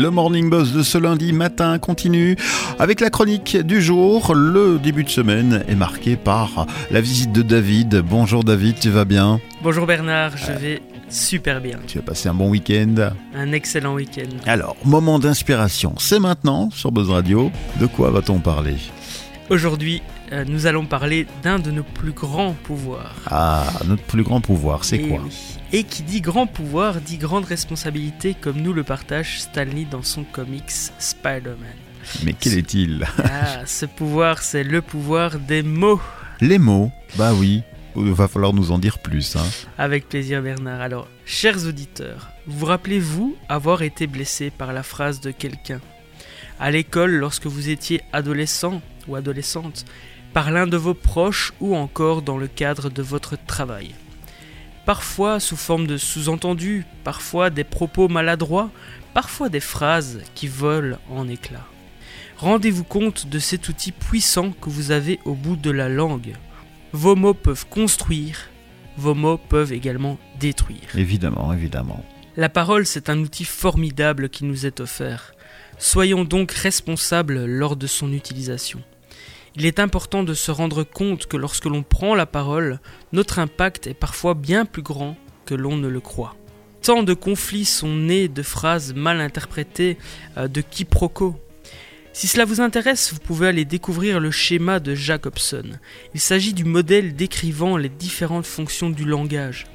Le Morning Buzz de ce lundi matin continue avec la chronique du jour. Le début de semaine est marqué par la visite de David. Bonjour David, tu vas bien? Bonjour Bernard, je vais super bien. Tu as passé un bon week-end? Un excellent week-end. Alors, moment d'inspiration, c'est maintenant sur Buzz Radio. De quoi va-t-on parler? Aujourd'hui, euh, nous allons parler d'un de nos plus grands pouvoirs. Ah, notre plus grand pouvoir, c'est Et quoi oui. Et qui dit grand pouvoir dit grande responsabilité comme nous le partage Stanley dans son comics Spider-Man. Mais quel est-il Ah, ce pouvoir, c'est le pouvoir des mots. Les mots Bah oui, il va falloir nous en dire plus. Hein. Avec plaisir Bernard. Alors, chers auditeurs, vous rappelez-vous avoir été blessé par la phrase de quelqu'un? À l'école, lorsque vous étiez adolescent ou adolescente, par l'un de vos proches ou encore dans le cadre de votre travail. Parfois sous forme de sous-entendu, parfois des propos maladroits, parfois des phrases qui volent en éclats. Rendez-vous compte de cet outil puissant que vous avez au bout de la langue. Vos mots peuvent construire, vos mots peuvent également détruire. Évidemment, évidemment. La parole, c'est un outil formidable qui nous est offert. Soyons donc responsables lors de son utilisation. Il est important de se rendre compte que lorsque l'on prend la parole, notre impact est parfois bien plus grand que l'on ne le croit. Tant de conflits sont nés de phrases mal interprétées, euh, de quiproquos. Si cela vous intéresse, vous pouvez aller découvrir le schéma de Jacobson. Il s'agit du modèle décrivant les différentes fonctions du langage.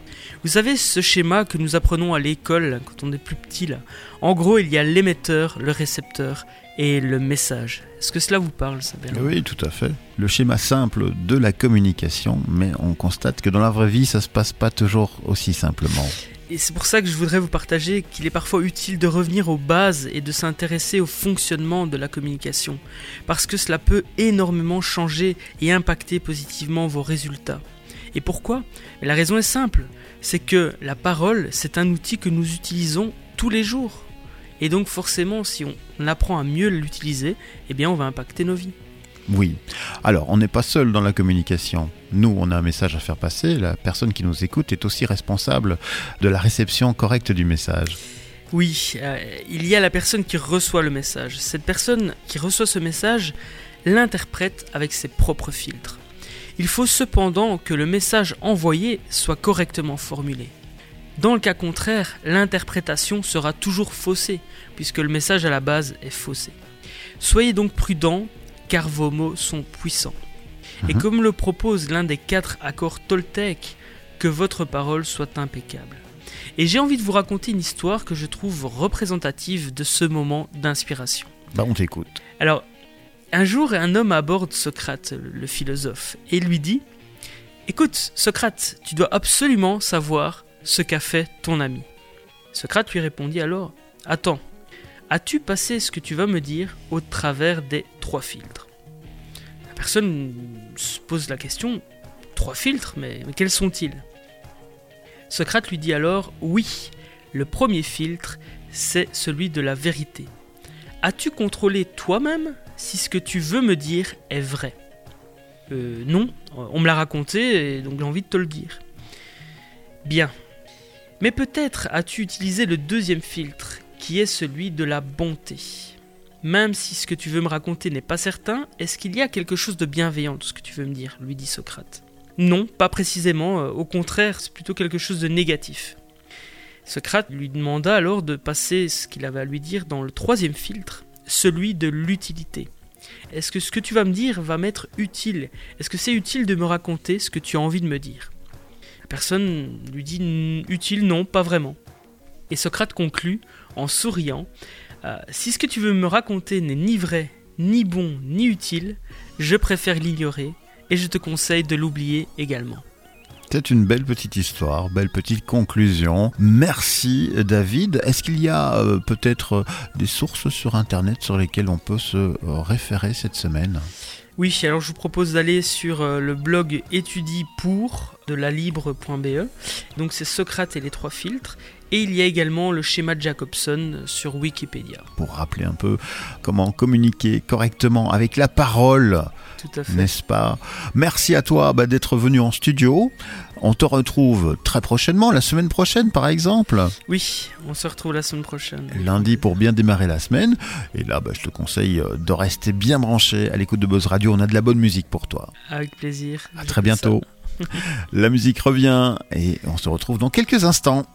Vous savez ce schéma que nous apprenons à l'école quand on est plus petit là? En gros, il y a l'émetteur, le récepteur et le message. Est-ce que cela vous parle, Bernard? Oui, tout à fait. Le schéma simple de la communication, mais on constate que dans la vraie vie, ça se passe pas toujours aussi simplement. Et c'est pour ça que je voudrais vous partager qu'il est parfois utile de revenir aux bases et de s'intéresser au fonctionnement de la communication, parce que cela peut énormément changer et impacter positivement vos résultats. Et pourquoi? La raison est simple, c'est que la parole, c'est un outil que nous utilisons tous les jours. Et donc forcément, si on apprend à mieux l'utiliser, eh bien on va impacter nos vies. Oui. Alors, on n'est pas seul dans la communication. Nous, on a un message à faire passer. La personne qui nous écoute est aussi responsable de la réception correcte du message. Oui, euh, il y a la personne qui reçoit le message. Cette personne qui reçoit ce message l'interprète avec ses propres filtres. Il faut cependant que le message envoyé soit correctement formulé. Dans le cas contraire, l'interprétation sera toujours faussée, puisque le message à la base est faussé. Soyez donc prudent, car vos mots sont puissants. Et Mhm. comme le propose l'un des quatre accords Toltec, que votre parole soit impeccable. Et j'ai envie de vous raconter une histoire que je trouve représentative de ce moment d'inspiration. Bah, on t'écoute. Alors, un jour, un homme aborde Socrate, le philosophe, et lui dit Écoute, Socrate, tu dois absolument savoir ce qu'a fait ton ami. Socrate lui répondit alors Attends, as-tu passé ce que tu vas me dire au travers des trois filtres? La personne se pose la question Trois filtres, mais, quels sont-ils? Socrate lui dit alors Oui, le premier filtre, c'est celui de la vérité. As-tu contrôlé toi-même si ce que tu veux me dire est vrai? Euh, non, on me l'a raconté et donc j'ai envie de te le dire. Bien. Mais peut-être as-tu utilisé le deuxième filtre, qui est celui de la bonté. Même si ce que tu veux me raconter n'est pas certain, est-ce qu'il y a quelque chose de bienveillant dans ce que tu veux me dire? lui dit Socrate. Non, pas précisément, euh, au contraire, c'est plutôt quelque chose de négatif. Socrate lui demanda alors de passer ce qu'il avait à lui dire dans le troisième filtre, celui de l'utilité. Est-ce que ce que tu vas me dire va m'être utile? Est-ce que c'est utile de me raconter ce que tu as envie de me dire? La personne lui dit utile, non, pas vraiment. Et Socrate conclut en souriant Euh, Si ce que tu veux me raconter n'est ni vrai, ni bon, ni utile, je préfère l'ignorer et je te conseille de l'oublier également. C'est une belle petite histoire, belle petite conclusion. Merci David. Est-ce qu'il y a euh, peut-être euh, des sources sur Internet sur lesquelles on peut se euh, référer cette semaine? Oui, alors je vous propose d'aller sur le blog étudie pour de la libre.be. Donc c'est Socrate et les trois filtres. Et il y a également le schéma de Jacobson sur Wikipédia. pour rappeler un peu comment communiquer correctement avec la parole, Tout à fait. n'est-ce pas? Merci à toi bah, d'être venu en studio. On te retrouve très prochainement, la semaine prochaine par exemple. Oui, on se retrouve la semaine prochaine. Lundi pour bien démarrer la semaine. Et là, bah, je te conseille euh, de rester bien branché à l'écoute de Buzz Radio. On a de la bonne musique pour toi. Avec plaisir. À très bientôt. la musique revient et on se retrouve dans quelques instants.